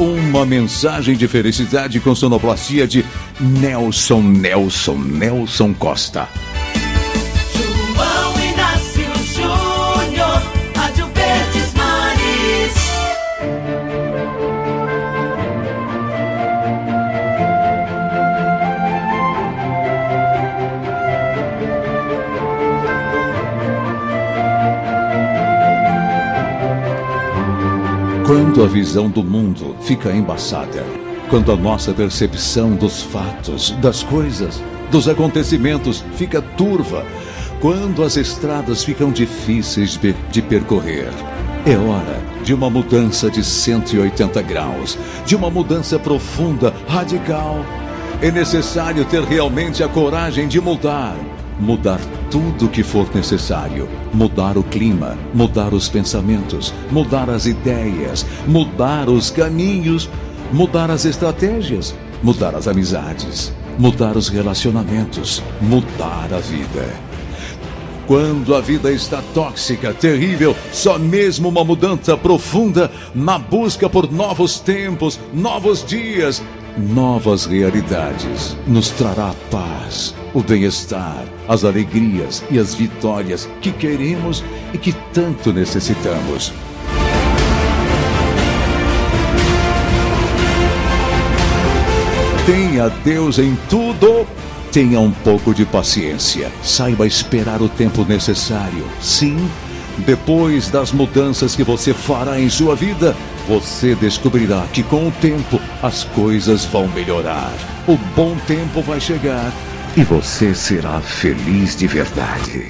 Uma mensagem de felicidade com sonoplastia de Nelson Nelson Nelson Costa. Quando a visão do mundo fica embaçada, quando a nossa percepção dos fatos, das coisas, dos acontecimentos fica turva, quando as estradas ficam difíceis de, de percorrer, é hora de uma mudança de 180 graus, de uma mudança profunda, radical. É necessário ter realmente a coragem de mudar. Mudar tudo o que for necessário. Mudar o clima, mudar os pensamentos, mudar as ideias, mudar os caminhos, mudar as estratégias, mudar as amizades, mudar os relacionamentos, mudar a vida. Quando a vida está tóxica, terrível, só mesmo uma mudança profunda na busca por novos tempos, novos dias, novas realidades nos trará a paz, o bem-estar, as alegrias e as vitórias que queremos e que tanto necessitamos. Tenha Deus em tudo. Tenha um pouco de paciência. Saiba esperar o tempo necessário. Sim, depois das mudanças que você fará em sua vida, você descobrirá que com o tempo as coisas vão melhorar. O bom tempo vai chegar e você será feliz de verdade.